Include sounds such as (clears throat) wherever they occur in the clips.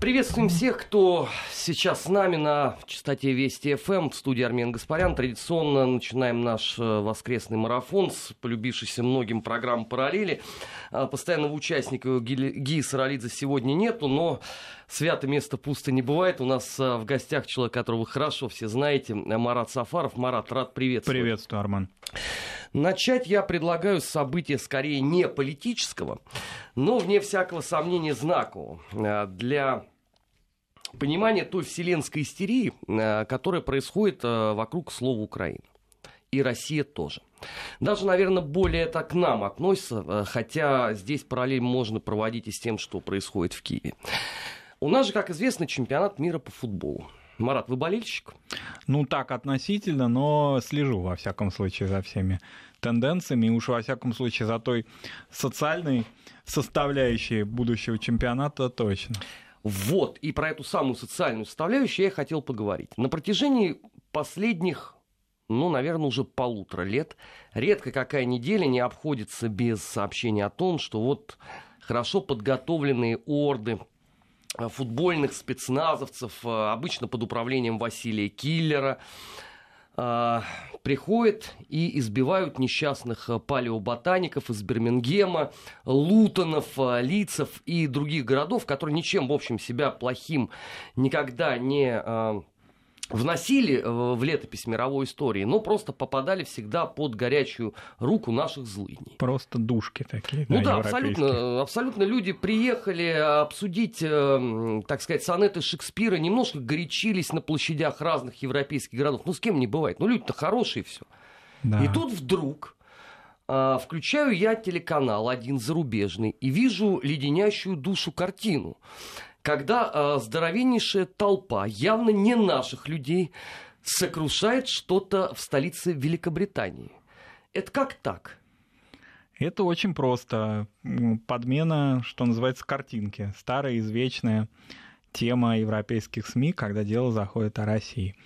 Приветствуем всех, кто сейчас с нами на частоте Вести ФМ в студии Армен Гаспарян. Традиционно начинаем наш э, воскресный марафон с полюбившейся многим программ «Параллели». А, постоянного участника Гии Саралидзе сегодня нету, но свято место пусто не бывает. У нас э, в гостях человек, которого вы хорошо все знаете, Марат Сафаров. Марат, рад приветствовать. Приветствую, Арман. Начать я предлагаю с события скорее не политического, но, вне всякого сомнения, знакового э, для понимания той вселенской истерии, э, которая происходит э, вокруг слова Украина. И Россия тоже. Даже, наверное, более это к нам относится, хотя здесь параллель можно проводить и с тем, что происходит в Киеве. У нас же, как известно, чемпионат мира по футболу. Марат, вы болельщик? Ну, так, относительно, но слежу, во всяком случае, за всеми тенденциями, и уж во всяком случае за той социальной составляющей будущего чемпионата точно. Вот, и про эту самую социальную составляющую я хотел поговорить. На протяжении последних, ну, наверное, уже полутора лет, редко какая неделя не обходится без сообщения о том, что вот хорошо подготовленные орды футбольных спецназовцев, э, обычно под управлением Василия Киллера, э, приходят и избивают несчастных палеоботаников из Бирмингема, Лутонов, Лицев и других городов, которые ничем, в общем, себя плохим никогда не вносили э, в летопись мировой истории, но просто попадали всегда под горячую руку наших злыдней. Просто душки такие. Ну да, да абсолютно, абсолютно. Люди приехали обсудить, э, так сказать, сонеты Шекспира, немножко горячились на площадях разных европейских городов. Ну с кем не бывает. Ну люди-то хорошие все. Да. И тут вдруг э, включаю я телеканал один зарубежный и вижу леденящую душу картину когда э, здоровеннейшая толпа, явно не наших людей, сокрушает что-то в столице Великобритании. Это как так? Это очень просто. Подмена, что называется, картинки. Старая, извечная тема европейских СМИ, когда дело заходит о России.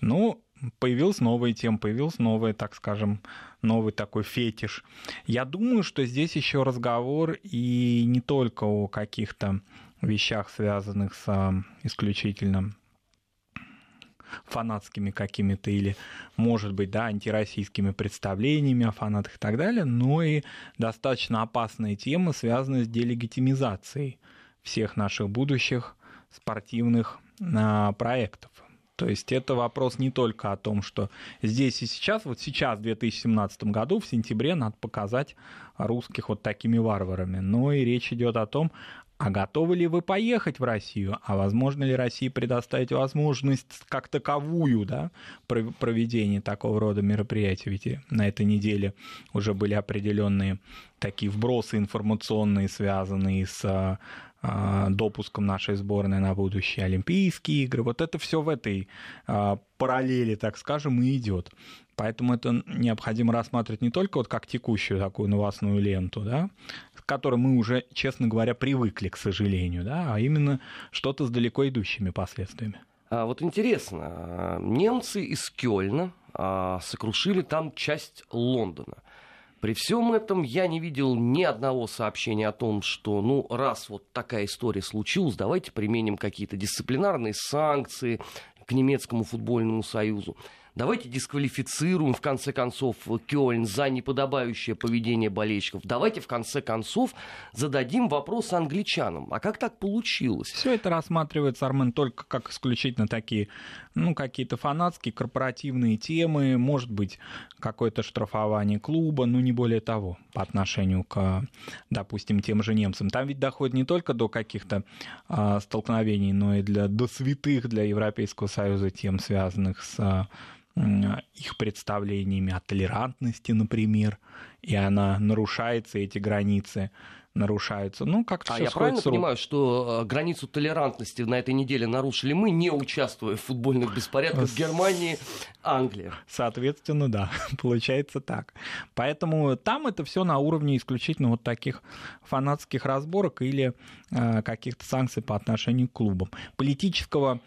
Ну, появилась новая тема, появился новый, так скажем, новый такой фетиш. Я думаю, что здесь еще разговор и не только о каких-то вещах, связанных с а, исключительно фанатскими какими-то или, может быть, да, антироссийскими представлениями о фанатах и так далее, но и достаточно опасные темы, связанные с делегитимизацией всех наших будущих спортивных а, проектов. То есть это вопрос не только о том, что здесь и сейчас, вот сейчас, в 2017 году, в сентябре, надо показать русских вот такими варварами, но и речь идет о том, а готовы ли вы поехать в Россию? А возможно ли России предоставить возможность как таковую да, проведения такого рода мероприятий? Ведь на этой неделе уже были определенные такие вбросы информационные, связанные с а, а, допуском нашей сборной на будущие Олимпийские игры. Вот это все в этой а, параллели, так скажем, и идет. Поэтому это необходимо рассматривать не только вот как текущую такую новостную ленту, да, к которой мы уже, честно говоря, привыкли, к сожалению, да, а именно что-то с далеко идущими последствиями. А вот интересно, немцы из Кёльна а, сокрушили там часть Лондона. При всем этом я не видел ни одного сообщения о том, что, ну, раз вот такая история случилась, давайте применим какие-то дисциплинарные санкции к немецкому футбольному союзу. Давайте дисквалифицируем, в конце концов, Кёльн за неподобающее поведение болельщиков. Давайте, в конце концов, зададим вопрос англичанам. А как так получилось? Все это рассматривается, Армен, только как исключительно такие, ну, какие-то фанатские, корпоративные темы, может быть, какое-то штрафование клуба, ну, не более того, по отношению к, допустим, тем же немцам. Там ведь доходит не только до каких-то а, столкновений, но и для, до святых для Европейского Союза тем, связанных с их представлениями о толерантности, например, и она нарушается, эти границы нарушаются. Ну, как-то а я правильно понимаю, что э, границу толерантности на этой неделе нарушили мы, не участвуя в футбольных беспорядках в Германии, Англии? Соответственно, да, (laughs) получается так. Поэтому там это все на уровне исключительно вот таких фанатских разборок или э, каких-то санкций по отношению к клубам. Политического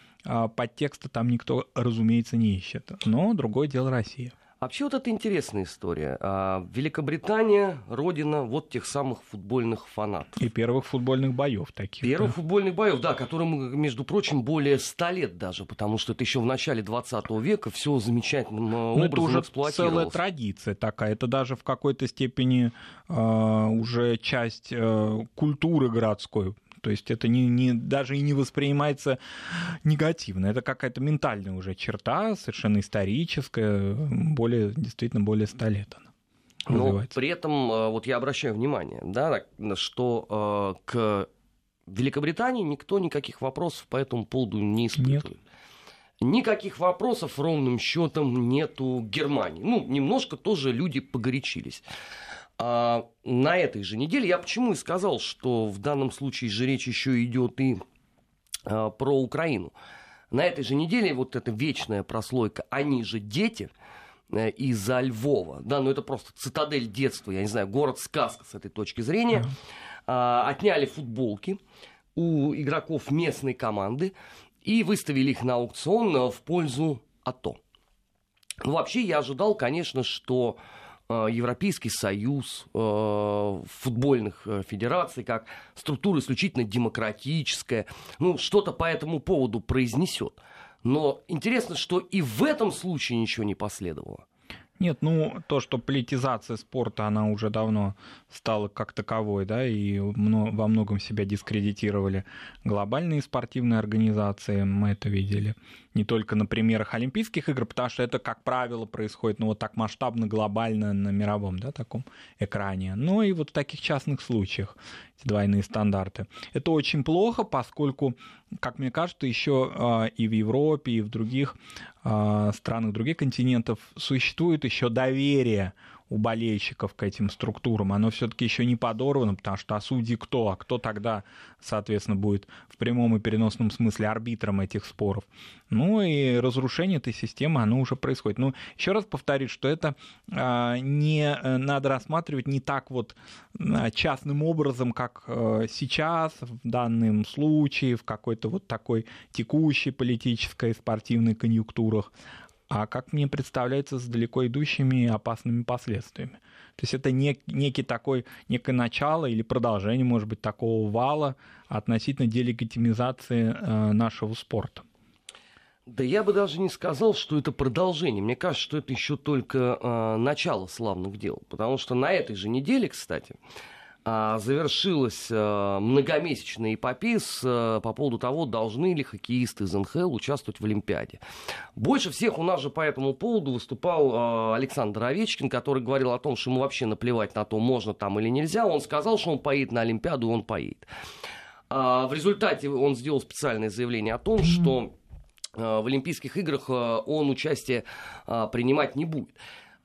подтекста там никто, разумеется, не ищет. Но другое дело Россия. Вообще вот это интересная история. А, Великобритания – родина вот тех самых футбольных фанатов. И первых футбольных боев таких. Первых да? футбольных боев, да, которым, между прочим, более ста лет даже, потому что это еще в начале 20 века все замечательным Но образом это уже эксплуатировалось. целая традиция такая. Это даже в какой-то степени э, уже часть э, культуры городской то есть это не, не, даже и не воспринимается негативно. Это какая-то ментальная уже черта, совершенно историческая, более, действительно более ста лет она. Но при этом э, вот я обращаю внимание, да, что э, к Великобритании никто никаких вопросов по этому поводу не испытывает. Нет. Никаких вопросов ровным счетом нету Германии. Ну, немножко тоже люди погорячились. А на этой же неделе я почему и сказал, что в данном случае же речь еще идет и а, про Украину. На этой же неделе вот эта вечная прослойка «Они же дети», э, из-за Львова. Да, ну это просто цитадель детства, я не знаю, город-сказка с этой точки зрения. А, отняли футболки у игроков местной команды и выставили их на аукцион в пользу АТО. Ну, вообще, я ожидал, конечно, что Э, Европейский союз э, футбольных э, федераций как структура исключительно демократическая, ну, что-то по этому поводу произнесет. Но интересно, что и в этом случае ничего не последовало. Нет, ну то, что политизация спорта, она уже давно стала как таковой, да, и во многом себя дискредитировали глобальные спортивные организации, мы это видели не только на примерах Олимпийских игр, потому что это, как правило, происходит ну, вот так масштабно, глобально на мировом да, таком экране, но и вот в таких частных случаях двойные стандарты. Это очень плохо, поскольку, как мне кажется, еще э, и в Европе, и в других э, странах, других континентов существует еще доверие у болельщиков к этим структурам, оно все-таки еще не подорвано, потому что а судьи кто? А кто тогда, соответственно, будет в прямом и переносном смысле арбитром этих споров? Ну и разрушение этой системы, оно уже происходит. Ну, еще раз повторюсь, что это а, не э, надо рассматривать не так вот а, частным образом, как а, сейчас, в данном случае, в какой-то вот такой текущей политической спортивной конъюнктурах, а как мне представляется, с далеко идущими и опасными последствиями. То есть это нек, некий такой, некое начало или продолжение, может быть, такого вала относительно делегитимизации э, нашего спорта. Да я бы даже не сказал, что это продолжение. Мне кажется, что это еще только э, начало славных дел. Потому что на этой же неделе, кстати, завершилась а, многомесячная эпопея с, а, по поводу того, должны ли хоккеисты из НХЛ участвовать в Олимпиаде. Больше всех у нас же по этому поводу выступал Александр Овечкин, который говорил о том, что ему вообще наплевать на то, можно там или нельзя. Он сказал, что он поедет на Олимпиаду, и он поедет. В результате он сделал специальное заявление о том, что в Олимпийских играх он участие принимать не будет.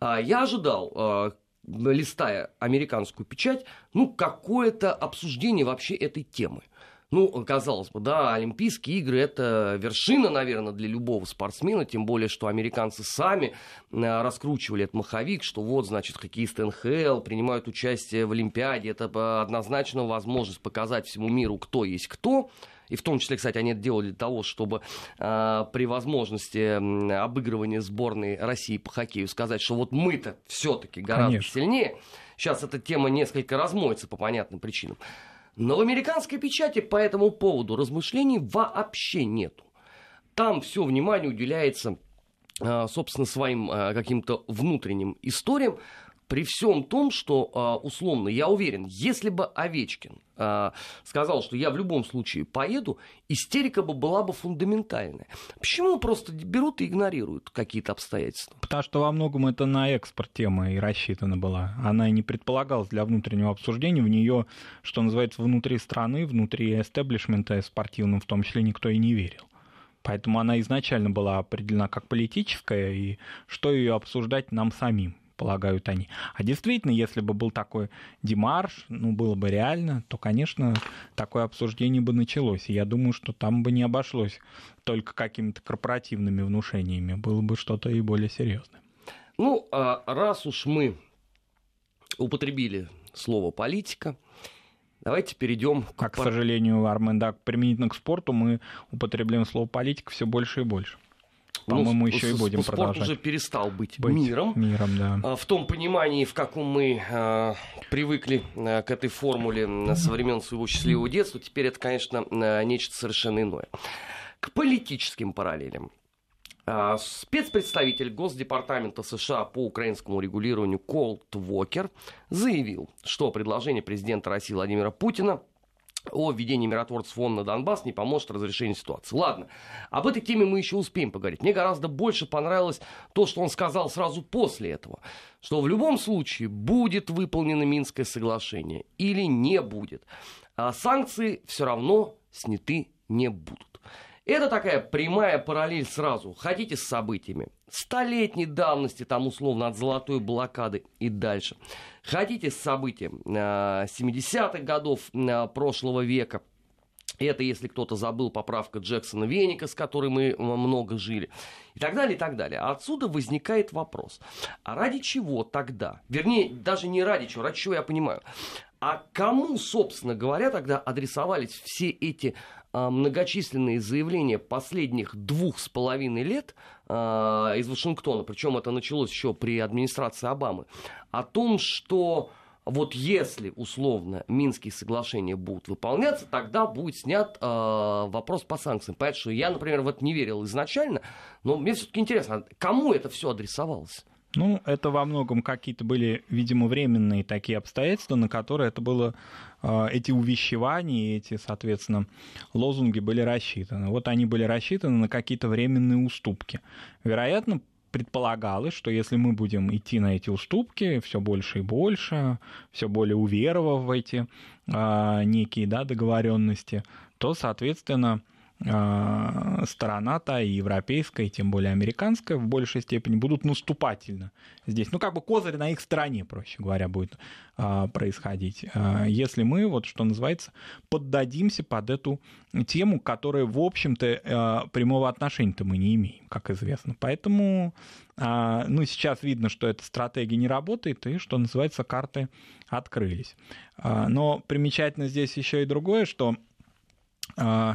Я ожидал, листая американскую печать, ну, какое-то обсуждение вообще этой темы. Ну, казалось бы, да, Олимпийские игры – это вершина, наверное, для любого спортсмена, тем более, что американцы сами э, раскручивали этот маховик, что вот, значит, хоккеисты НХЛ принимают участие в Олимпиаде, это однозначно возможность показать всему миру, кто есть кто – и в том числе, кстати, они это делали для того, чтобы э, при возможности обыгрывания сборной России по хоккею сказать, что вот мы-то все-таки гораздо Конечно. сильнее. Сейчас эта тема несколько размоется по понятным причинам. Но в американской печати по этому поводу размышлений вообще нету. Там все внимание уделяется, а, собственно, своим а, каким-то внутренним историям, при всем том, что, условно, я уверен, если бы Овечкин сказал, что я в любом случае поеду, истерика бы была бы фундаментальная. Почему просто берут и игнорируют какие-то обстоятельства? Потому что во многом это на экспорт тема и рассчитана была. Она и не предполагалась для внутреннего обсуждения. В нее, что называется, внутри страны, внутри эстеблишмента спортивным в том числе никто и не верил. Поэтому она изначально была определена как политическая, и что ее обсуждать нам самим полагают они. А действительно, если бы был такой демарш, ну, было бы реально, то, конечно, такое обсуждение бы началось. И я думаю, что там бы не обошлось только какими-то корпоративными внушениями. Было бы что-то и более серьезное. Ну, а раз уж мы употребили слово политика, Давайте перейдем к... А, к сожалению, Армен, да, применительно к спорту мы употребляем слово политика все больше и больше. По-моему, еще и будем спорт продолжать. уже перестал быть, быть миром. Миром, да. А, в том понимании, в каком мы э, привыкли э, к этой формуле со времен своего счастливого детства, теперь это, конечно, э, нечто совершенно иное. К политическим параллелям. Спецпредставитель Госдепартамента США по украинскому регулированию Колт Вокер заявил, что предложение президента России Владимира Путина о введении миротворцев ООН на Донбасс не поможет разрешению ситуации. Ладно, об этой теме мы еще успеем поговорить. Мне гораздо больше понравилось то, что он сказал сразу после этого, что в любом случае будет выполнено Минское соглашение или не будет, а санкции все равно сняты не будут. Это такая прямая параллель сразу. Хотите с событиями? Столетней давности, там условно от золотой блокады и дальше. Хотите с событием 70-х э, годов э, прошлого века? Это, если кто-то забыл, поправка Джексона Веника, с которой мы э, много жили. И так далее, и так далее. Отсюда возникает вопрос. А ради чего тогда? Вернее, даже не ради чего, ради чего я понимаю. А кому, собственно говоря, тогда адресовались все эти многочисленные заявления последних двух с половиной лет а, из Вашингтона, причем это началось еще при администрации Обамы, о том, что вот если условно Минские соглашения будут выполняться, тогда будет снят э, вопрос по санкциям. Что я, например, в это не верил изначально, но мне все-таки интересно, кому это все адресовалось? Ну, это во многом какие-то были, видимо, временные такие обстоятельства, на которые это было, а, эти увещевания, эти, соответственно, лозунги были рассчитаны. Вот они были рассчитаны на какие-то временные уступки. Вероятно, предполагалось, что если мы будем идти на эти уступки все больше и больше, все более уверовав в эти а, некие да, договоренности, то, соответственно, а, сторона, та и европейская, и тем более американская в большей степени будут наступательно здесь. Ну, как бы козырь на их стороне, проще говоря, будет а, происходить. А, если мы, вот что называется, поддадимся под эту тему, которая, в общем-то, прямого отношения-то мы не имеем, как известно. Поэтому, ну, сейчас видно, что эта стратегия не работает, и, что называется, карты открылись. Но примечательно здесь еще и другое, что Э,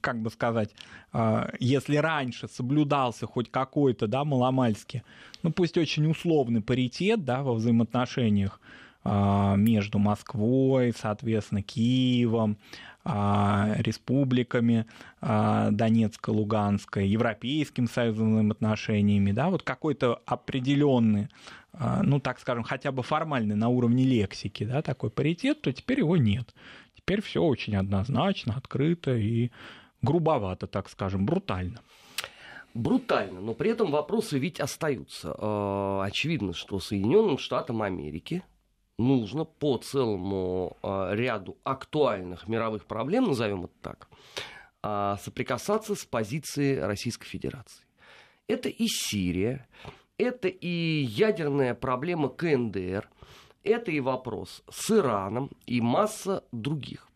как бы сказать, э, если раньше соблюдался хоть какой-то, да, маломальски, ну пусть очень условный паритет, да, во взаимоотношениях э, между Москвой, соответственно, Киевом, республиками Донецкой, Луганской, Европейским союзом взаимоотношениями, да, вот какой-то определенный, ну, так скажем, хотя бы формальный на уровне лексики, да, такой паритет, то теперь его нет. Теперь все очень однозначно, открыто и грубовато, так скажем, брутально. Брутально, но при этом вопросы ведь остаются. А, очевидно, что Соединенным Штатам Америки нужно по целому а, ряду актуальных мировых проблем, назовем это так, а, соприкасаться с позицией Российской Федерации. Это и Сирия, это и ядерная проблема КНДР – это и вопрос с Ираном и масса других.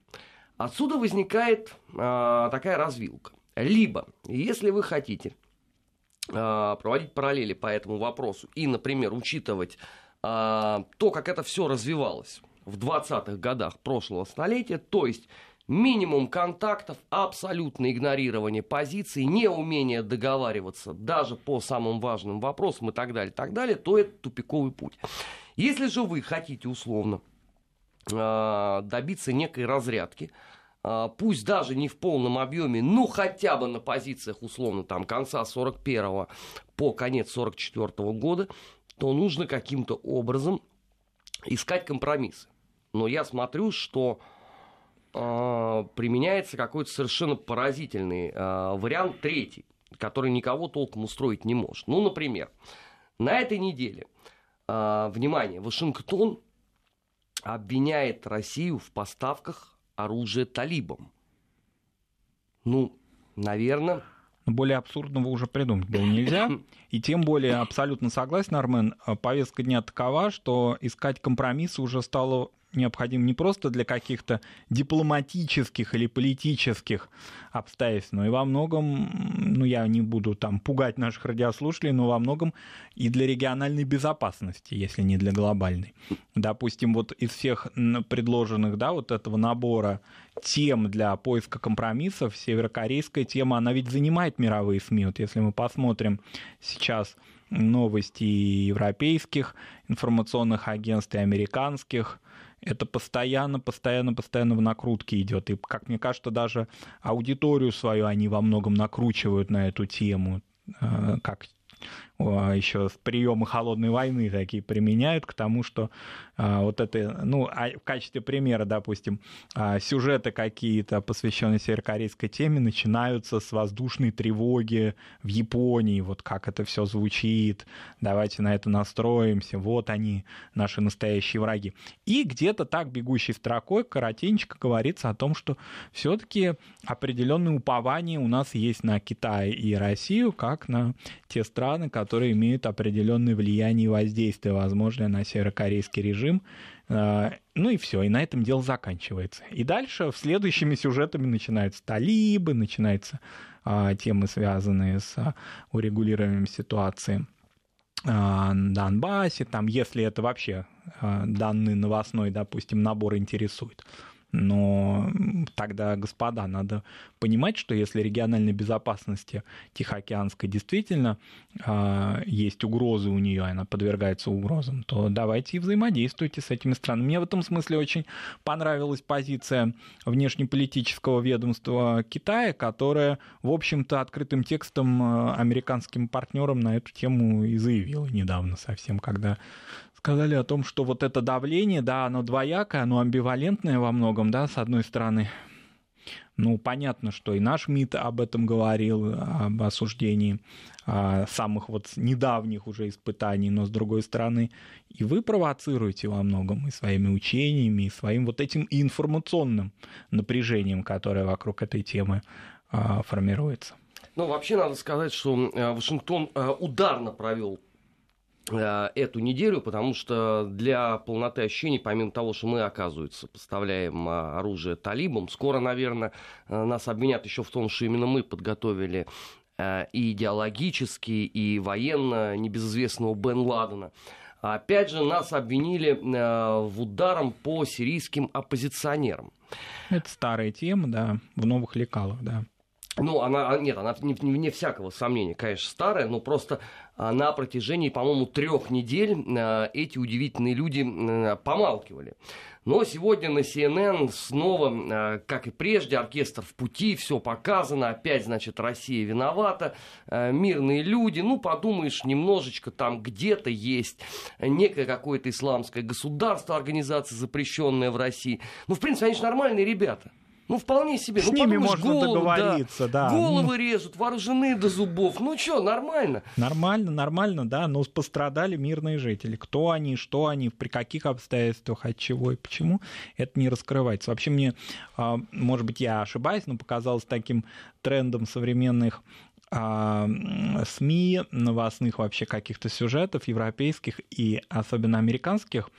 Отсюда возникает э, такая развилка. Либо, если вы хотите э, проводить параллели по этому вопросу и, например, учитывать э, то, как это все развивалось в 20-х годах прошлого столетия, то есть минимум контактов, абсолютное игнорирование позиций, неумение договариваться даже по самым важным вопросам и так далее, так далее, то это тупиковый путь. Если же вы хотите условно а, добиться некой разрядки, а, пусть даже не в полном объеме, ну хотя бы на позициях условно там конца 41 по конец 44 года, то нужно каким-то образом искать компромиссы. Но я смотрю, что э, применяется какой-то совершенно поразительный э, вариант третий, который никого толком устроить не может. Ну, например, на этой неделе а, внимание, Вашингтон обвиняет Россию в поставках оружия талибам. Ну, наверное... Более абсурдного уже придумать было нельзя. (coughs) И тем более абсолютно согласен, Армен, повестка дня такова, что искать компромиссы уже стало необходим не просто для каких-то дипломатических или политических обстоятельств, но и во многом, ну я не буду там пугать наших радиослушателей, но во многом и для региональной безопасности, если не для глобальной. Допустим, вот из всех предложенных, да, вот этого набора тем для поиска компромиссов, северокорейская тема, она ведь занимает мировые СМИ. Вот если мы посмотрим сейчас новости европейских информационных агентств и американских, это постоянно, постоянно, постоянно в накрутке идет. И, как мне кажется, даже аудиторию свою они во многом накручивают на эту тему, э, как еще приемы холодной войны такие применяют к тому, что а, вот это, ну, а в качестве примера, допустим, а, сюжеты какие-то, посвященные северокорейской теме, начинаются с воздушной тревоги в Японии, вот как это все звучит, давайте на это настроимся, вот они, наши настоящие враги. И где-то так бегущей строкой коротенько говорится о том, что все-таки определенные упования у нас есть на Китай и Россию, как на те страны, которые имеют определенное влияние и воздействие, возможно, на северокорейский режим. А, ну и все, и на этом дело заканчивается. И дальше следующими сюжетами начинаются талибы, начинаются а, темы, связанные с а, урегулированием ситуации на Донбассе, там, если это вообще данный новостной, допустим, набор интересует. Но тогда, господа, надо понимать, что если региональной безопасности Тихоокеанской действительно э, есть угрозы у нее, она подвергается угрозам, то давайте и взаимодействуйте с этими странами. Мне в этом смысле очень понравилась позиция внешнеполитического ведомства Китая, которое, в общем-то, открытым текстом э, американским партнерам на эту тему и заявило недавно совсем, когда сказали о том, что вот это давление, да, оно двоякое, оно амбивалентное во многом, да, с одной стороны. Ну, понятно, что и наш МИД об этом говорил, об осуждении а, самых вот недавних уже испытаний, но с другой стороны, и вы провоцируете во многом и своими учениями, и своим вот этим информационным напряжением, которое вокруг этой темы а, формируется. Ну, вообще надо сказать, что э, Вашингтон э, ударно провел эту неделю, потому что для полноты ощущений, помимо того, что мы, оказывается, поставляем а, оружие талибам, скоро, наверное, э, нас обвинят еще в том, что именно мы подготовили э, и идеологически, и военно небезызвестного Бен Ладена. Опять же, нас обвинили в ударом по сирийским оппозиционерам. Это старая тема, да, в новых лекалах, да. Ну, она, а, нет, она не, не, не всякого сомнения, конечно, старая, но просто а, на протяжении, по-моему, трех недель а, эти удивительные люди помалкивали. Но сегодня на CNN снова, как и прежде, оркестр в пути, все показано, опять, значит, Россия виновата, мирные люди, ну, подумаешь, немножечко там где-то есть некое какое-то исламское государство, организация, запрещенная в России. Ну, в принципе, они же нормальные ребята. Ну, вполне себе. С ну, ними можно голову, договориться, да. да. Головы режут, вооружены до зубов. Ну что, нормально? Нормально, нормально, да. Но пострадали мирные жители. Кто они, что они, при каких обстоятельствах, от чего и почему, это не раскрывается. Вообще мне, а, может быть, я ошибаюсь, но показалось таким трендом современных а, СМИ, новостных вообще каких-то сюжетов европейских и особенно американских,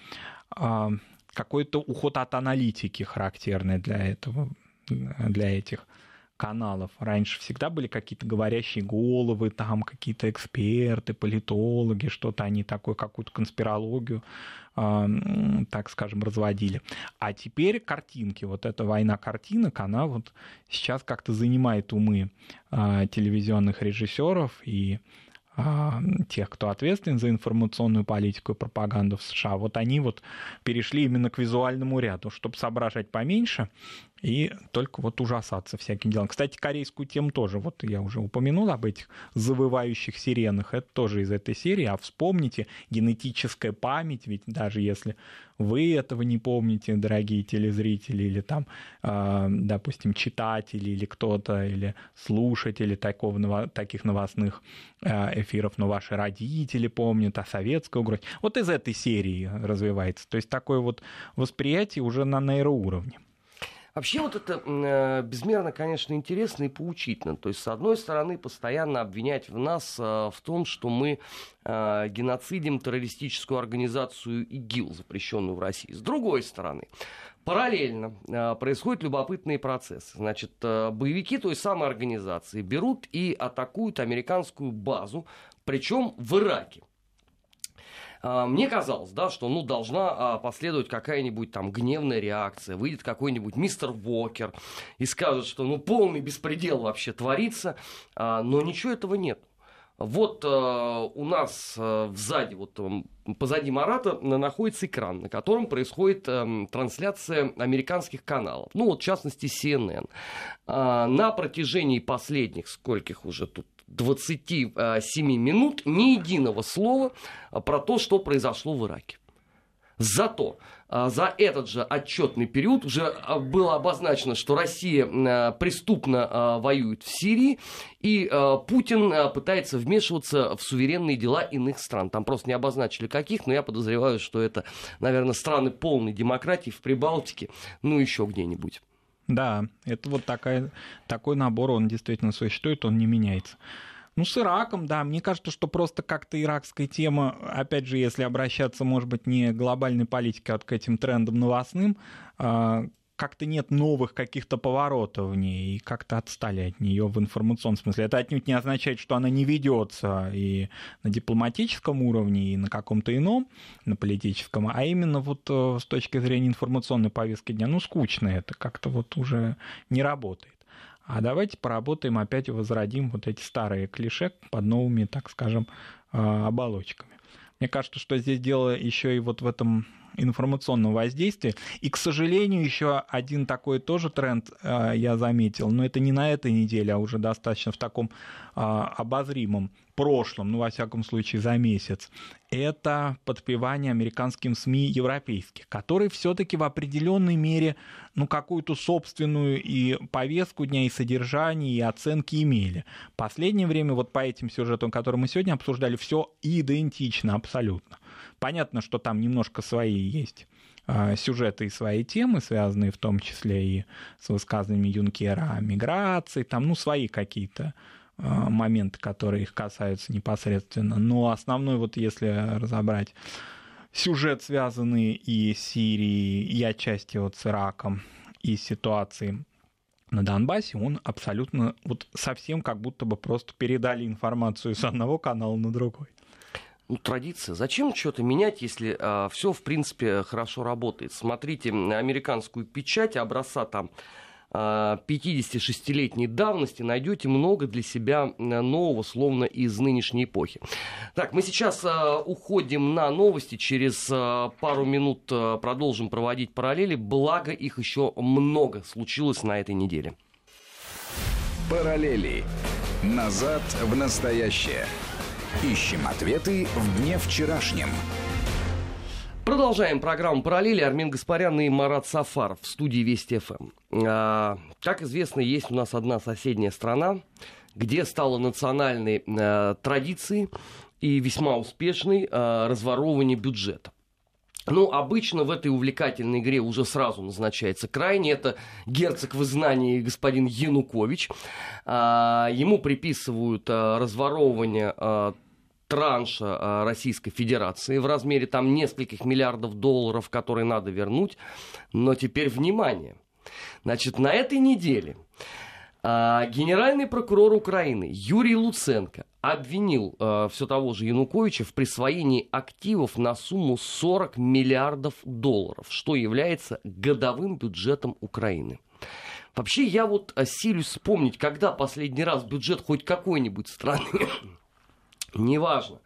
а, какой-то уход от аналитики характерный для этого, для этих каналов. Раньше всегда были какие-то говорящие головы, там какие-то эксперты, политологи, что-то они такое, какую-то конспирологию, э, так скажем, разводили. А теперь картинки, вот эта война картинок, она вот сейчас как-то занимает умы э, телевизионных режиссеров и а, тех, кто ответственен за информационную политику и пропаганду в США, вот они вот перешли именно к визуальному ряду, чтобы соображать поменьше и только вот ужасаться всяким делом. Кстати, корейскую тему тоже, вот я уже упомянул об этих завывающих сиренах, это тоже из этой серии, а вспомните, генетическая память, ведь даже если вы этого не помните, дорогие телезрители, или там, э, допустим, читатели, или кто-то, или слушатели такого, таких новостных э, эфиров, но ваши родители помнят, а советская угроза. Вот из этой серии развивается. То есть такое вот восприятие уже на нейроуровне. Вообще вот это э, безмерно, конечно, интересно и поучительно. То есть, с одной стороны, постоянно обвинять в нас э, в том, что мы э, геноцидим террористическую организацию ИГИЛ, запрещенную в России. С другой стороны, параллельно э, происходят любопытные процессы. Значит, э, боевики той самой организации берут и атакуют американскую базу, причем в Ираке. А, мне казалось, да, что ну, должна а, последовать какая-нибудь там гневная реакция, выйдет какой-нибудь мистер Вокер и скажет, что ну полный беспредел вообще творится, а, но ничего этого нет. Вот э, у нас э, сзади, вот э, позади Марата находится экран, на котором происходит э, трансляция американских каналов. Ну вот, в частности, CNN. Э, на протяжении последних, скольких уже тут 27 минут ни единого слова а, про то, что произошло в Ираке. Зато а, за этот же отчетный период уже а, было обозначено, что Россия преступно воюет в Сирии, и Путин пытается вмешиваться в суверенные дела иных стран. Там просто не обозначили каких, но я подозреваю, что это, наверное, страны полной демократии в Прибалтике, ну еще где-нибудь. Да, это вот такая, такой набор, он действительно существует, он не меняется. Ну, с Ираком, да, мне кажется, что просто как-то иракская тема, опять же, если обращаться, может быть, не глобальной политики, а к этим трендам новостным, а, как-то нет новых каких-то поворотов в ней, и как-то отстали от нее в информационном смысле. Это отнюдь не означает, что она не ведется и на дипломатическом уровне, и на каком-то ином, на политическом, а именно вот э, с точки зрения информационной повестки дня, ну, скучно это, как-то вот уже не работает. А давайте поработаем опять и возродим вот эти старые клише под новыми, так скажем, э, оболочками. Мне кажется, что здесь дело еще и вот в этом информационном воздействии. И, к сожалению, еще один такой тоже тренд э, я заметил, но это не на этой неделе, а уже достаточно в таком э, обозримом прошлом, ну, во всяком случае, за месяц, это подпевание американским СМИ европейских, которые все-таки в определенной мере, ну, какую-то собственную и повестку дня, и содержание, и оценки имели. Последнее время вот по этим сюжетам, которые мы сегодня обсуждали, все идентично абсолютно. Понятно, что там немножко свои есть а, сюжеты и свои темы, связанные в том числе и с высказываниями Юнкера о миграции, там, ну, свои какие-то моменты, которые их касаются непосредственно. Но основной, вот если разобрать сюжет, связанный и с Сирией, и отчасти вот с Ираком, и ситуацией на Донбассе, он абсолютно вот совсем как будто бы просто передали информацию с одного канала на другой ну, традиция. Зачем что-то менять, если а, все, в принципе, хорошо работает? Смотрите американскую печать образца там 56-летней а, давности найдете много для себя нового, словно из нынешней эпохи. Так, мы сейчас а, уходим на новости, через а, пару минут продолжим проводить параллели, благо их еще много случилось на этой неделе. Параллели. Назад в настоящее. Ищем ответы в дне вчерашнем. Продолжаем программу «Параллели». Армин Гаспарян и Марат Сафаров в студии Вести ФМ. А, как известно, есть у нас одна соседняя страна, где стало национальной а, традицией и весьма успешной а, разворовывание бюджета. Ну, обычно в этой увлекательной игре уже сразу назначается крайний. Это герцог в изгнании господин Янукович. А, ему приписывают а, разворовывание а, транша а, Российской Федерации в размере там нескольких миллиардов долларов, которые надо вернуть. Но теперь внимание. Значит, на этой неделе а, генеральный прокурор Украины Юрий Луценко обвинил э, все того же Януковича в присвоении активов на сумму 40 миллиардов долларов, что является годовым бюджетом Украины. Вообще, я вот осилюсь вспомнить, когда последний раз бюджет хоть какой-нибудь страны неважно,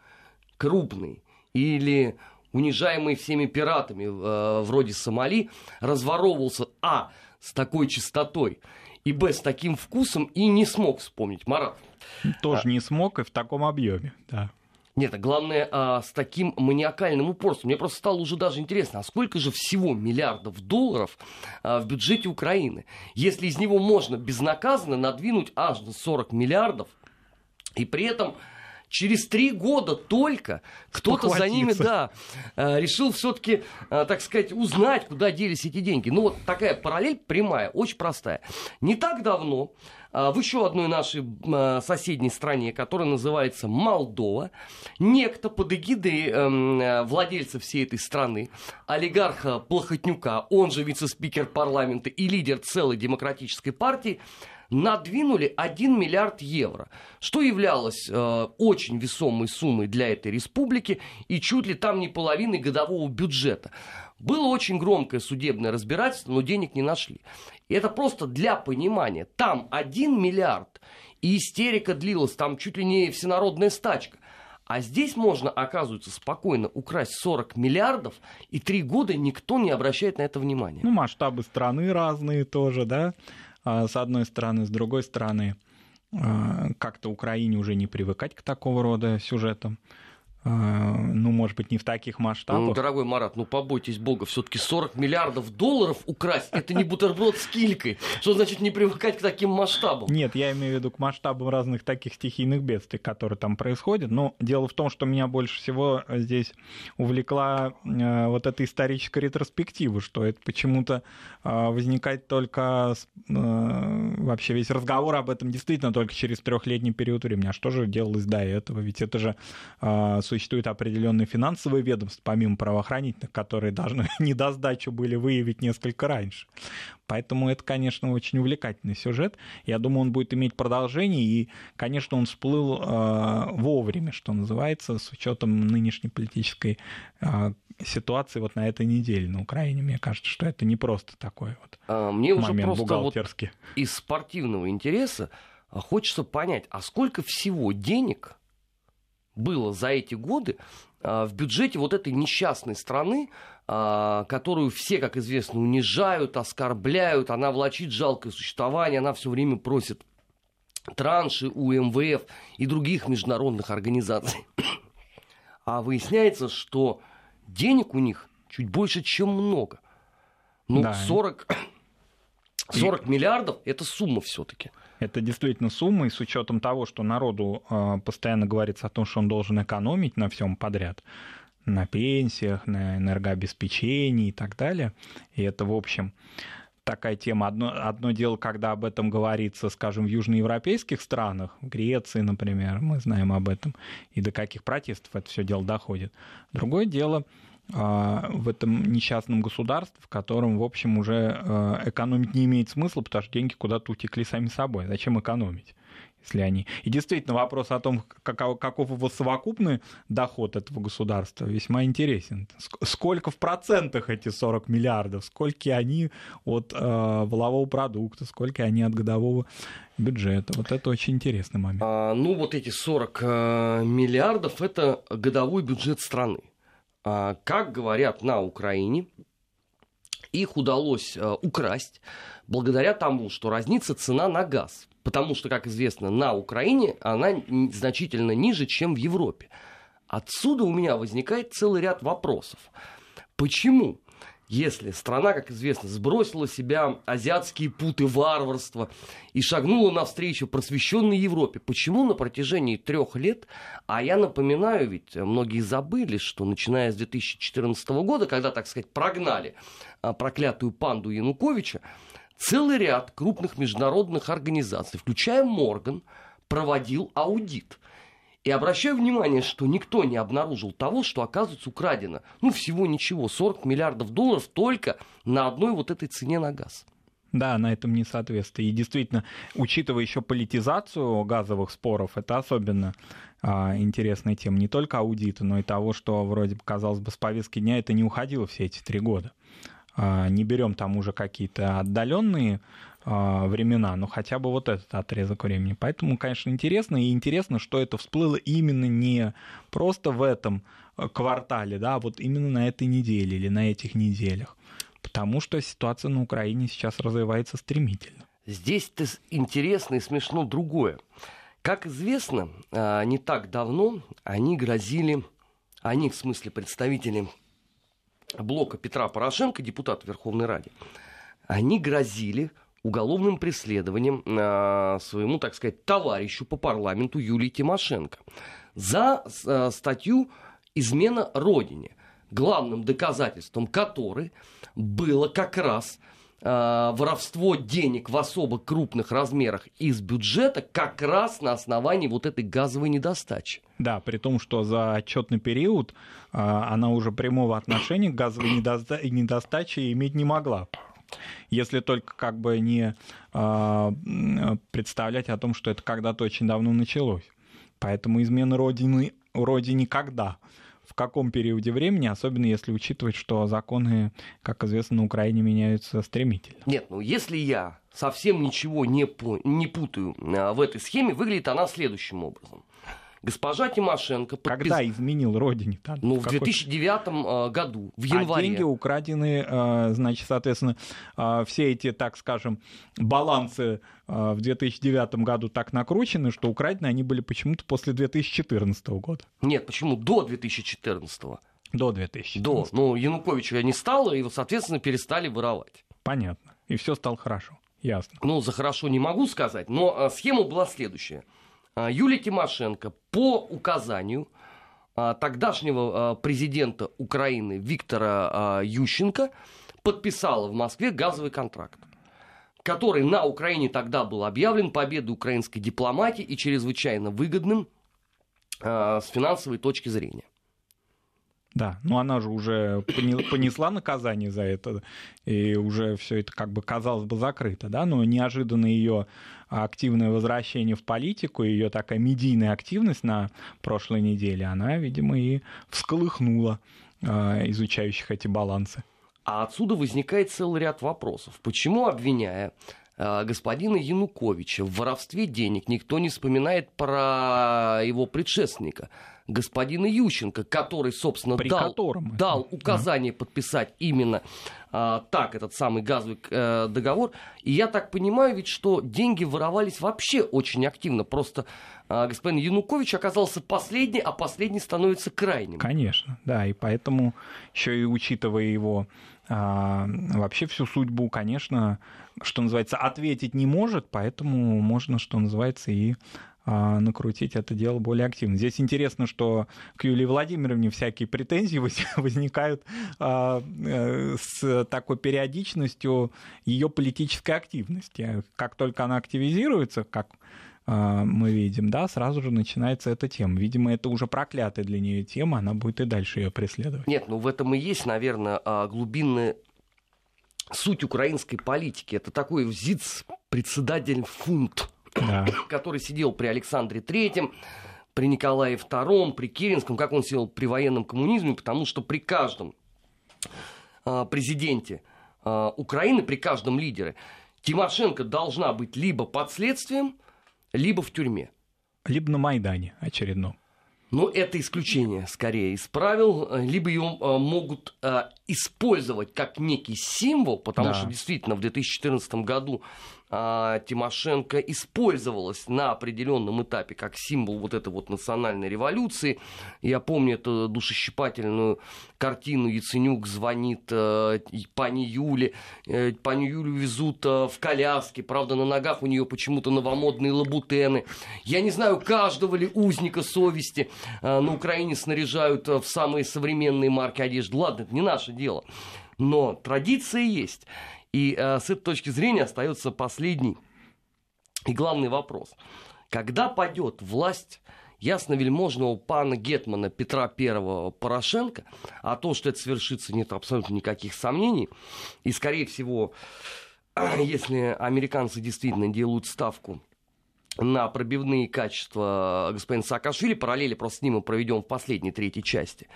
крупный или унижаемый всеми пиратами, э, вроде Сомали, разворовывался, а, с такой частотой, и, б, с таким вкусом, и не смог вспомнить. Марат. Тоже а... не смог и в таком объеме, да. Нет, а главное, а, с таким маниакальным упорством. Мне просто стало уже даже интересно, а сколько же всего миллиардов долларов а, в бюджете Украины? Если из него можно безнаказанно надвинуть аж на 40 миллиардов, и при этом Через три года только кто-то за ними, да, э, решил все-таки, э, так сказать, узнать, куда делись эти деньги. Ну вот такая параллель прямая, очень простая. Не так давно в еще одной нашей соседней стране, которая называется Молдова, некто под эгидой эм, владельца всей этой страны, олигарха Плохотнюка, он же вице-спикер парламента и лидер целой демократической партии, надвинули 1 миллиард евро, что являлось э, очень весомой суммой для этой республики и чуть ли там не половиной годового бюджета. Было очень громкое судебное разбирательство, но денег не нашли. И это просто для понимания. Там 1 миллиард, и истерика длилась, там чуть ли не всенародная стачка. А здесь можно, оказывается, спокойно украсть 40 миллиардов, и три года никто не обращает на это внимания. Ну, масштабы страны разные тоже, да? А, с одной стороны, с другой стороны, а, как-то Украине уже не привыкать к такого рода сюжетам. А, ну, может быть, не в таких масштабах. Ну, дорогой Марат, ну побойтесь бога, все-таки 40 миллиардов долларов украсть, это не бутерброд с килькой. Что значит не привыкать к таким масштабам? Нет, я имею в виду к масштабам разных таких стихийных бедствий, которые там происходят. Но дело в том, что меня больше всего здесь увлекла э, вот эта историческая ретроспектива, что это почему-то э, возникает только э, вообще весь разговор об этом действительно только через трехлетний период времени. А что же делалось до этого? Ведь это же существует определенные финансовые ведомства, помимо правоохранительных, которые должны (laughs) недосдачу были выявить несколько раньше. Поэтому это, конечно, очень увлекательный сюжет. Я думаю, он будет иметь продолжение, и, конечно, он всплыл э, вовремя, что называется, с учетом нынешней политической э, ситуации вот на этой неделе на Украине. Мне кажется, что это не просто такой вот а, Мне уже просто вот из спортивного интереса хочется понять, а сколько всего денег было за эти годы а, в бюджете вот этой несчастной страны, а, которую все, как известно, унижают, оскорбляют, она влачит жалкое существование, она все время просит транши у МВФ и других международных организаций. (coughs) А выясняется, что денег у них чуть больше, чем много. Ну, да. 40, 40 и... миллиардов – это сумма все-таки. Это действительно сумма, и с учетом того, что народу э, постоянно говорится о том, что он должен экономить на всем подряд, на пенсиях, на энергообеспечении и так далее. И это, в общем, такая тема. Одно, одно дело, когда об этом говорится, скажем, в южноевропейских странах, в Греции, например, мы знаем об этом, и до каких протестов это все дело доходит. Другое дело, а, в этом несчастном государстве, в котором, в общем, уже а, экономить не имеет смысла, потому что деньги куда-то утекли сами собой. Зачем экономить? если они... И действительно вопрос о том, каков, каков его совокупный доход этого государства, весьма интересен. Сколько в процентах эти 40 миллиардов, сколько они от э, волового продукта, сколько они от годового бюджета. Вот это очень интересный момент. А, ну, вот эти 40 э, миллиардов – это годовой бюджет страны. А, как говорят на Украине, их удалось а, украсть благодаря тому, что разнится цена на газ. Потому что, как известно, на Украине она значительно ниже, чем в Европе. Отсюда у меня возникает целый ряд вопросов. Почему если страна, как известно, сбросила себя азиатские путы варварства и шагнула навстречу просвещенной Европе, почему на протяжении трех лет, а я напоминаю, ведь многие забыли, что начиная с 2014 года, когда, так сказать, прогнали а, проклятую панду Януковича, целый ряд крупных международных организаций, включая Морган, проводил аудит – и обращаю внимание, что никто не обнаружил того, что оказывается украдено. Ну, всего ничего, 40 миллиардов долларов только на одной вот этой цене на газ. Да, на этом не соответствует. И действительно, учитывая еще политизацию газовых споров, это особенно а, интересная тема. Не только аудита, но и того, что вроде бы, казалось бы, с повестки дня это не уходило все эти три года. А, не берем там уже какие-то отдаленные а, времена, но хотя бы вот этот отрезок времени. Поэтому, конечно, интересно, и интересно, что это всплыло именно не просто в этом э, квартале, да, а вот именно на этой неделе или на этих неделях. Потому что ситуация на Украине сейчас развивается стремительно. Здесь-то интересно и смешно другое. Как известно, а, не так давно они грозили, они, в смысле представители блока Петра Порошенко, депутат Верховной Ради, они грозили уголовным преследованием э, своему, так сказать, товарищу по парламенту Юлии Тимошенко за э, статью «Измена Родине», главным доказательством которой было как раз э, воровство денег в особо крупных размерах из бюджета как раз на основании вот этой газовой недостачи. Да, при том, что за отчетный период э, она уже прямого отношения к газовой недоста- недостаче иметь не могла. Если только как бы не э, представлять о том, что это когда-то очень давно началось. Поэтому измена Родины, Родине когда? В каком периоде времени, особенно если учитывать, что законы, как известно, на Украине меняются стремительно. Нет, ну если я совсем ничего не, по, не путаю а, в этой схеме, выглядит она следующим образом. Госпожа Тимошенко... Подпис... Когда изменил родине? -то? Ну, в, в 2009 э, году, в январе. А деньги украдены, э, значит, соответственно, э, все эти, так скажем, балансы в 2009 году так накручены, что украдены они были почему-то после 2014 года. Нет, почему? До 2014. До 2014. До. Ну, Януковича не стало, и, соответственно, перестали воровать. Понятно. И все стало хорошо. Ясно. Ну, за хорошо не могу сказать, но схема была следующая. А, Юлия Тимошенко по указанию а, тогдашнего а, президента Украины Виктора Ющенко подписала в Москве газовый контракт который на Украине тогда был объявлен победой украинской дипломатии и чрезвычайно выгодным с финансовой точки зрения. Да, но она же уже понесла наказание за это, и уже все это как бы казалось бы закрыто, да, но неожиданно ее активное возвращение в политику, ее такая медийная активность на прошлой неделе, она, видимо, и всколыхнула э, изучающих эти балансы. А отсюда возникает целый ряд вопросов. Почему, обвиняя господина Януковича в воровстве денег, никто не вспоминает про его предшественника? господина Ющенко, который, собственно, При дал, котором дал указание да. подписать именно а, так этот самый газовый а, договор. И я так понимаю, ведь что деньги воровались вообще очень активно. Просто господин Янукович оказался последний, а последний становится крайним. Конечно, да, и поэтому еще и учитывая его а, вообще всю судьбу, конечно, что называется, ответить не может, поэтому можно, что называется, и а, накрутить это дело более активно. Здесь интересно, что к Юлии Владимировне всякие претензии (laughs) возникают а, э, с такой периодичностью ее политической активности. Как только она активизируется, как а, мы видим, да, сразу же начинается эта тема. Видимо, это уже проклятая для нее тема, она будет и дальше ее преследовать. Нет, ну в этом и есть, наверное, глубинная суть украинской политики. Это такой ЗИЦ председатель фунт да. (coughs) который сидел при Александре Третьем, при Николае II, при Керенском, как он сидел при военном коммунизме, потому что при каждом э, президенте Украины, при каждом лидере, Тимошенко должна быть либо под следствием, либо в тюрьме. Либо на Майдане очередном. Но это исключение, скорее, из правил. Либо ее э, могут э, использовать как некий символ, потому да. что действительно в 2014 году Тимошенко использовалась на определенном этапе как символ вот этой вот национальной революции. Я помню эту душещипательную картину Яценюк звонит э, пани Юле, э, пани Юлю везут э, в коляске, правда на ногах у нее почему-то новомодные лабутены. Я не знаю, каждого ли узника совести э, на Украине снаряжают э, в самые современные марки одежды. Ладно, это не наше дело. Но традиция есть. И э, с этой точки зрения остается последний и главный вопрос. Когда падет власть ясно-вельможного пана Гетмана Петра I Порошенко, а то, что это свершится, нет абсолютно никаких сомнений, и, скорее всего, (clears throat) если американцы действительно делают ставку на пробивные качества господина Саакашвили, параллели просто с ним мы проведем в последней третьей части,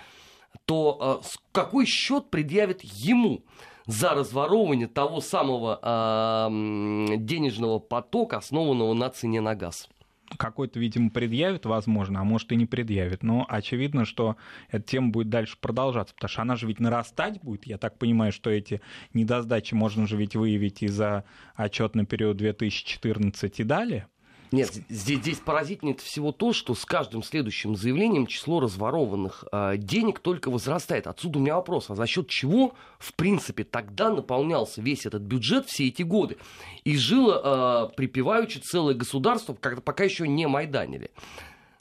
то э, какой счет предъявит ему за разворовывание того самого э, денежного потока, основанного на цене на газ какой-то, видимо, предъявит, возможно, а может и не предъявит. Но очевидно, что эта тема будет дальше продолжаться, потому что она же ведь нарастать будет. Я так понимаю, что эти недосдачи можно же ведь выявить и за отчетный период 2014 и далее. Нет, здесь, здесь поразительнее всего то, что с каждым следующим заявлением число разворованных э, денег только возрастает. Отсюда у меня вопрос, а за счет чего, в принципе, тогда наполнялся весь этот бюджет все эти годы? И жило э, припеваючи целое государство, когда пока еще не майданили.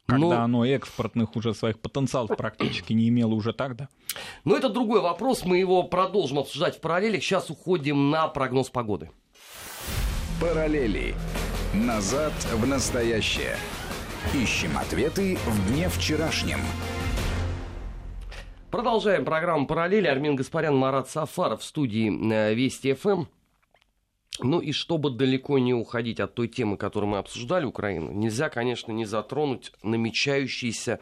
когда Но... оно экспортных уже своих потенциалов практически не имело уже тогда? Ну, это другой вопрос, мы его продолжим обсуждать в параллелях. Сейчас уходим на прогноз погоды. Параллели. Назад в настоящее. Ищем ответы в дне вчерашнем. Продолжаем программу «Параллели». Армин Гаспарян, Марат Сафаров в студии э, Вести ФМ. Ну и чтобы далеко не уходить от той темы, которую мы обсуждали, Украину, нельзя, конечно, не затронуть намечающийся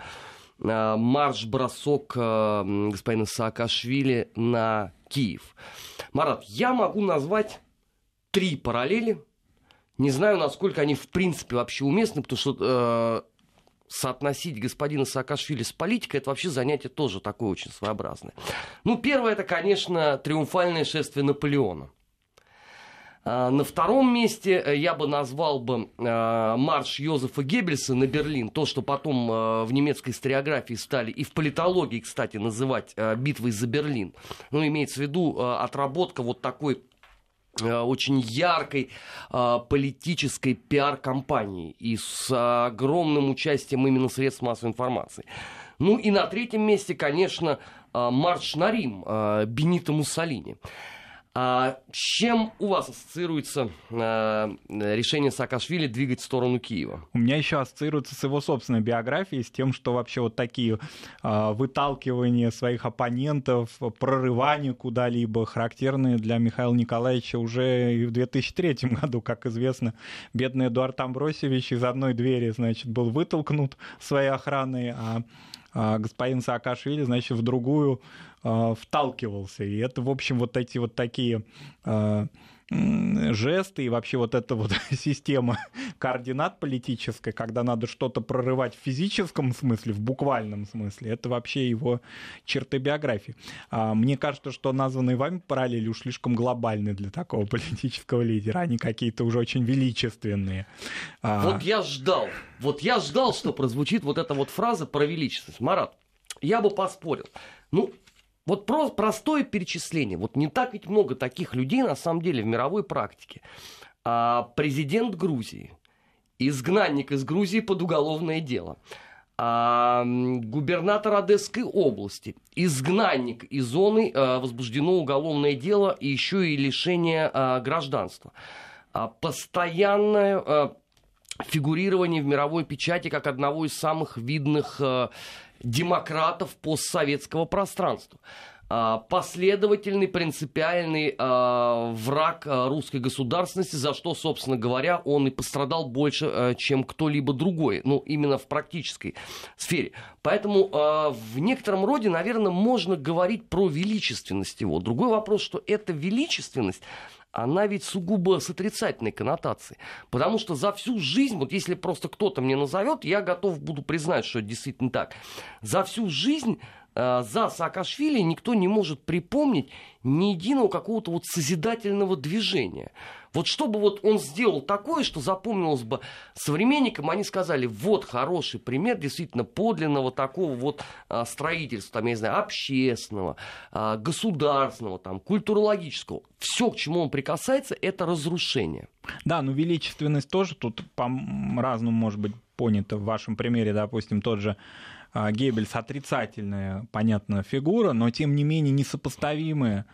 э, марш-бросок э, господина Саакашвили на Киев. Марат, я могу назвать три параллели. Не знаю, насколько они в принципе вообще уместны, потому что э, соотносить господина Саакашвили с политикой, это вообще занятие тоже такое очень своеобразное. Ну, первое, это, конечно, триумфальное шествие Наполеона. А, на втором месте э, я бы назвал бы э, марш Йозефа Геббельса на Берлин, то, что потом э, в немецкой историографии стали и в политологии, кстати, называть битвой за Берлин. Ну, имеется в виду отработка вот такой очень яркой политической пиар-компании и с огромным участием именно средств массовой информации. Ну и на третьем месте, конечно, марш на Рим Бенита Муссолини. А чем у вас ассоциируется э, решение Саакашвили двигать в сторону Киева? У меня еще ассоциируется с его собственной биографией, с тем, что вообще вот такие э, выталкивания своих оппонентов, прорывания куда-либо характерные для Михаила Николаевича уже и в 2003 году, как известно. Бедный Эдуард Амбросевич из одной двери, значит, был вытолкнут своей охраной, а а господин Саакашвили, значит, в другую а, вталкивался. И это, в общем, вот эти вот такие а, жесты и вообще вот эта вот (laughs) система координат политическая, когда надо что-то прорывать в физическом смысле, в буквальном смысле, это вообще его черты биографии. Мне кажется, что названные вами параллели уж слишком глобальны для такого (laughs) политического лидера, они какие-то уже очень величественные. Вот я ждал, вот я ждал, что прозвучит вот эта вот фраза про величественность. Марат, я бы поспорил. Ну, вот про, простое перечисление. Вот не так ведь много таких людей на самом деле в мировой практике. А, президент Грузии, изгнанник из Грузии под уголовное дело. А, губернатор Одесской области, изгнанник из зоны, а, возбуждено уголовное дело и еще и лишение а, гражданства. А, постоянное а, фигурирование в мировой печати как одного из самых видных демократов постсоветского пространства а, последовательный, принципиальный э, враг э, русской государственности, за что, собственно говоря, он и пострадал больше, э, чем кто-либо другой, ну, именно в практической сфере. Поэтому э, в некотором роде, наверное, можно говорить про величественность его. Другой вопрос, что эта величественность, она ведь сугубо с отрицательной коннотацией. Потому что за всю жизнь, вот если просто кто-то мне назовет, я готов буду признать, что это действительно так. За всю жизнь э, за Саакашвили никто не может припомнить ни единого какого-то вот созидательного движения. Вот чтобы вот он сделал такое, что запомнилось бы современникам, они сказали, вот хороший пример действительно подлинного такого вот а, строительства, там, я не знаю, общественного, а, государственного, там, культурологического. Все, к чему он прикасается, это разрушение. Да, ну величественность тоже тут по-разному может быть понята. В вашем примере, допустим, тот же а, Геббельс отрицательная, понятно, фигура, но тем не менее несопоставимая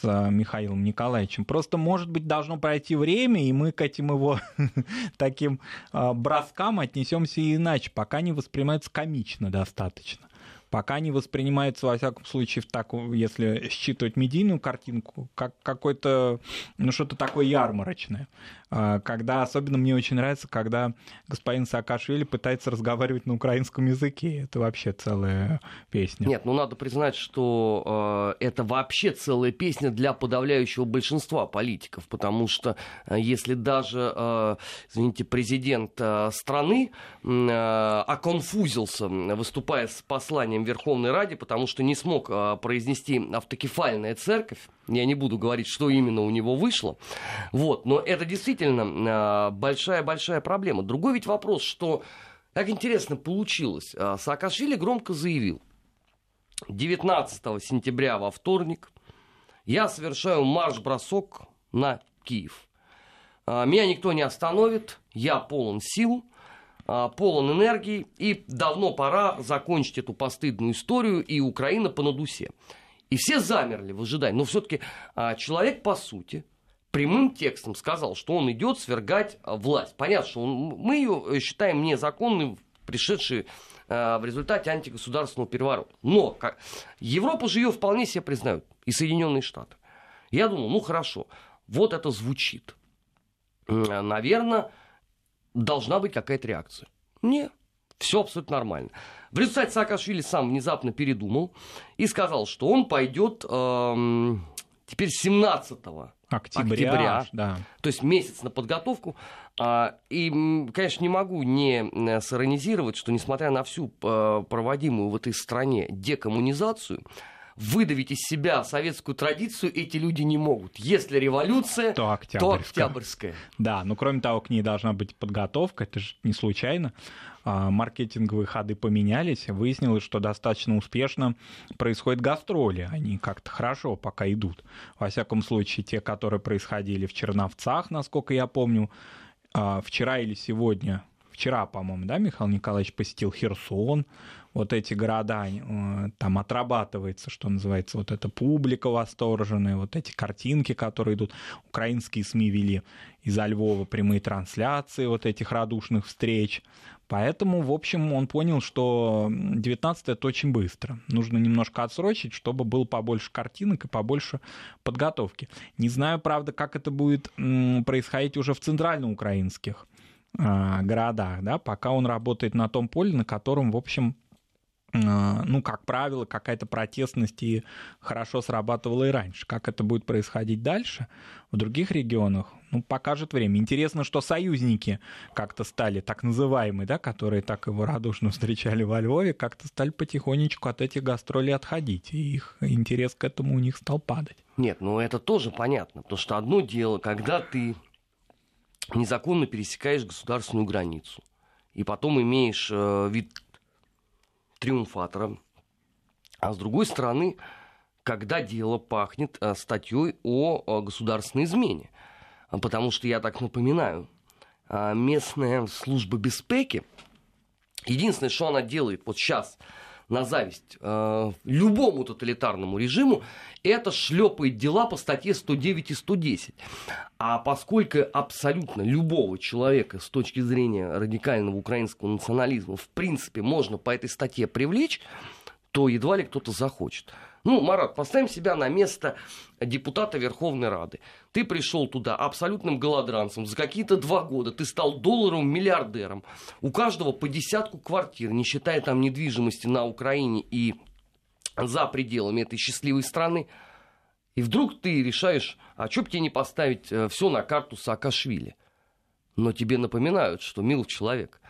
с а, Михаилом Николаевичем. Просто, может быть, должно пройти время, и мы к этим его (laughs) таким а, броскам отнесемся иначе, пока не воспринимается комично достаточно пока не воспринимается, во всяком случае, в так, если считывать медийную картинку, как какой-то, ну, что-то такое ярмарочное. А, когда, особенно мне очень нравится, когда господин Саакашвили пытается разговаривать на украинском языке. Это вообще целая песня. Нет, ну надо признать, что э, это вообще целая песня для подавляющего большинства политиков, потому что э, если даже, э, извините, президент э, страны э, оконфузился, выступая с посланием Верховной Ради, потому что не смог э, произнести автокефальная церковь, я не буду говорить, что именно у него вышло. Вот. Но это действительно большая-большая проблема. Другой ведь вопрос, что как интересно получилось. А, Саакашвили громко заявил. 19 сентября во вторник я совершаю марш-бросок на Киев. А, меня никто не остановит, я полон сил. А, полон энергии, и давно пора закончить эту постыдную историю, и Украина по надусе. И все замерли в ожидании. Но все-таки а, человек, по сути, прямым текстом сказал, что он идет свергать а, власть. Понятно, что он, мы ее э, считаем незаконной, пришедшей в результате антигосударственного переворота. Но как, Европа же ее вполне себе признают, и Соединенные Штаты. Я думал, ну хорошо, вот это звучит. Наверное, должна быть какая-то реакция. Нет, все абсолютно нормально. В результате Саакашвили сам внезапно передумал и сказал, что он пойдет эм, теперь 17 октября, октября да. то есть месяц на подготовку. А, и, конечно, не могу не э, сиронизировать, что несмотря на всю э, проводимую в этой стране декоммунизацию, выдавить из себя советскую традицию эти люди не могут. Если революция, то октябрьская. То октябрьская. Да, но кроме того, к ней должна быть подготовка, это же не случайно. А, маркетинговые ходы поменялись, выяснилось, что достаточно успешно происходят гастроли, они как-то хорошо пока идут. Во всяком случае, те, которые происходили в Черновцах, насколько я помню, а, вчера или сегодня вчера, по-моему, да, Михаил Николаевич посетил Херсон, вот эти города, э, там отрабатывается, что называется, вот эта публика восторженная, вот эти картинки, которые идут. Украинские СМИ вели из Львова прямые трансляции вот этих радушных встреч. Поэтому, в общем, он понял, что 19 это очень быстро. Нужно немножко отсрочить, чтобы было побольше картинок и побольше подготовки. Не знаю, правда, как это будет происходить уже в центральноукраинских а, городах, да, пока он работает на том поле, на котором, в общем, ну, как правило, какая-то протестность и хорошо срабатывала и раньше. Как это будет происходить дальше в других регионах, ну, покажет время. Интересно, что союзники как-то стали, так называемые, да, которые так его радушно (laughs) встречали во Львове, как-то стали потихонечку от этих гастролей отходить, и их интерес к этому у них стал падать. Нет, ну это тоже понятно, потому что одно дело, когда ты незаконно пересекаешь государственную границу, и потом имеешь э, вид триумфатора, а с другой стороны, когда дело пахнет э, статьей о, о государственной измене. Потому что, я так напоминаю, э, местная служба беспеки, единственное, что она делает вот сейчас – на зависть э, любому тоталитарному режиму, это шлепает дела по статье 109 и 110. А поскольку абсолютно любого человека с точки зрения радикального украинского национализма в принципе можно по этой статье привлечь, то едва ли кто-то захочет. Ну, Марат, поставим себя на место депутата Верховной Рады. Ты пришел туда абсолютным голодранцем. За какие-то два года ты стал долларовым миллиардером. У каждого по десятку квартир, не считая там недвижимости на Украине и за пределами этой счастливой страны. И вдруг ты решаешь, а что бы тебе не поставить э, все на карту Саакашвили? Но тебе напоминают, что, мил человек,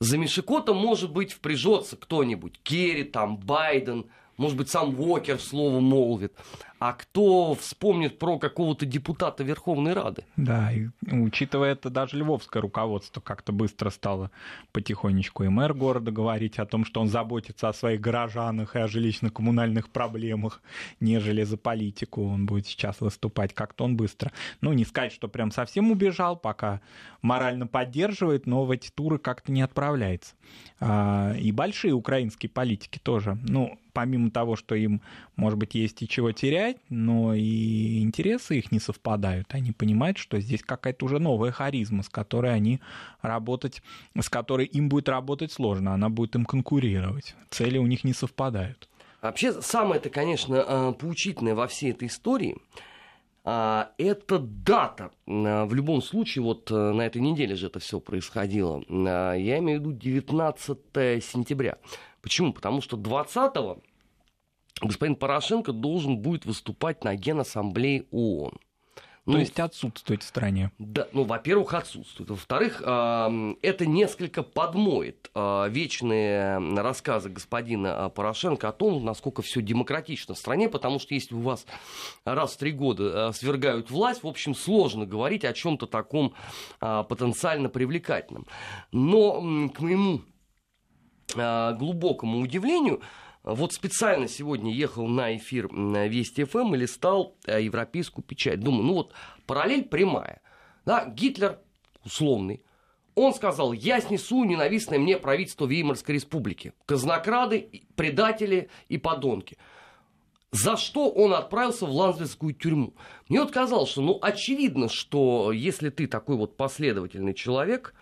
за Мишикота, может быть, впряжется кто-нибудь. Керри, там, Байден, может быть, сам Уокер слово молвит. А кто вспомнит про какого-то депутата Верховной Рады? Да, и учитывая это, даже львовское руководство как-то быстро стало потихонечку и мэр города говорить о том, что он заботится о своих горожанах и о жилищно-коммунальных проблемах, нежели за политику он будет сейчас выступать. Как-то он быстро. Ну, не сказать, что прям совсем убежал, пока морально поддерживает, но в эти туры как-то не отправляется. А, и большие украинские политики тоже. Ну, помимо того, что им, может быть, есть и чего терять, но и интересы их не совпадают. Они понимают, что здесь какая-то уже новая харизма, с которой они работать, с которой им будет работать сложно, она будет им конкурировать. Цели у них не совпадают. Вообще, самое это, конечно, э, поучительное во всей этой истории а, – это дата. Э, в любом случае, вот на этой неделе же это все происходило. Я имею в виду 19 сентября. Почему? Потому что 20-го господин Порошенко должен будет выступать на Генассамблее ООН. Ну, То есть отсутствует в стране. Да, ну, во-первых, отсутствует. Во-вторых, это несколько подмоет а, вечные рассказы господина а, Порошенко о том, насколько все демократично в стране, потому что если у вас раз в три года а, свергают власть, в общем, сложно говорить о чем-то таком потенциально привлекательном. Но, к моему глубокому удивлению, вот специально сегодня ехал на эфир Вести ФМ эм и листал э, европейскую печать. Думаю, ну вот параллель прямая. Да, Гитлер условный, Он сказал, я снесу ненавистное мне правительство Веймарской республики. Казнокрады, предатели и подонки. За что он отправился в Ланзвельскую тюрьму? Мне вот казалось, что ну очевидно, что если ты такой вот последовательный человек,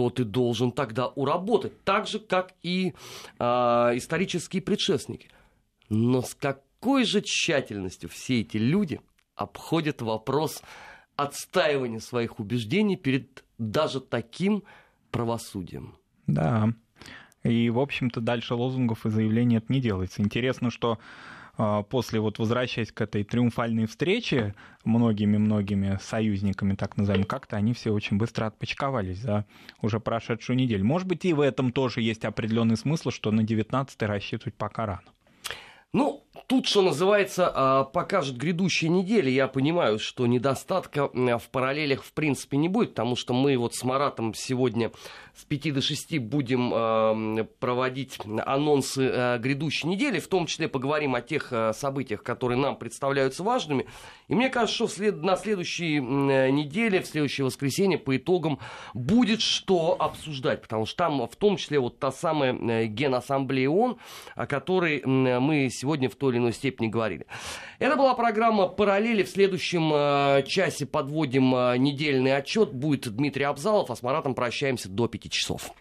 то ты должен тогда уработать, так же, как и э, исторические предшественники. Но с какой же тщательностью все эти люди обходят вопрос отстаивания своих убеждений перед даже таким правосудием. Да. И, в общем-то, дальше лозунгов и заявлений это не делается. Интересно, что после, вот возвращаясь к этой триумфальной встрече многими-многими союзниками, так называемым, как-то они все очень быстро отпочковались за уже прошедшую неделю. Может быть, и в этом тоже есть определенный смысл, что на 19 рассчитывать пока рано. Ну, тут, что называется, а, покажет грядущая неделя. Я понимаю, что недостатка в параллелях в принципе не будет, потому что мы вот с Маратом сегодня с 5 до 6 будем а, проводить анонсы а, грядущей недели, в том числе поговорим о тех событиях, которые нам представляются важными. И мне кажется, что на следующей неделе, в следующее воскресенье по итогам будет что обсуждать, потому что там в том числе вот та самая э, Генассамблея ООН, о которой мы сегодня в той или иной степени говорили. Это была программа «Параллели». В следующем э, часе подводим э, недельный отчет. Будет Дмитрий Абзалов, а с Маратом прощаемся до 5 часов.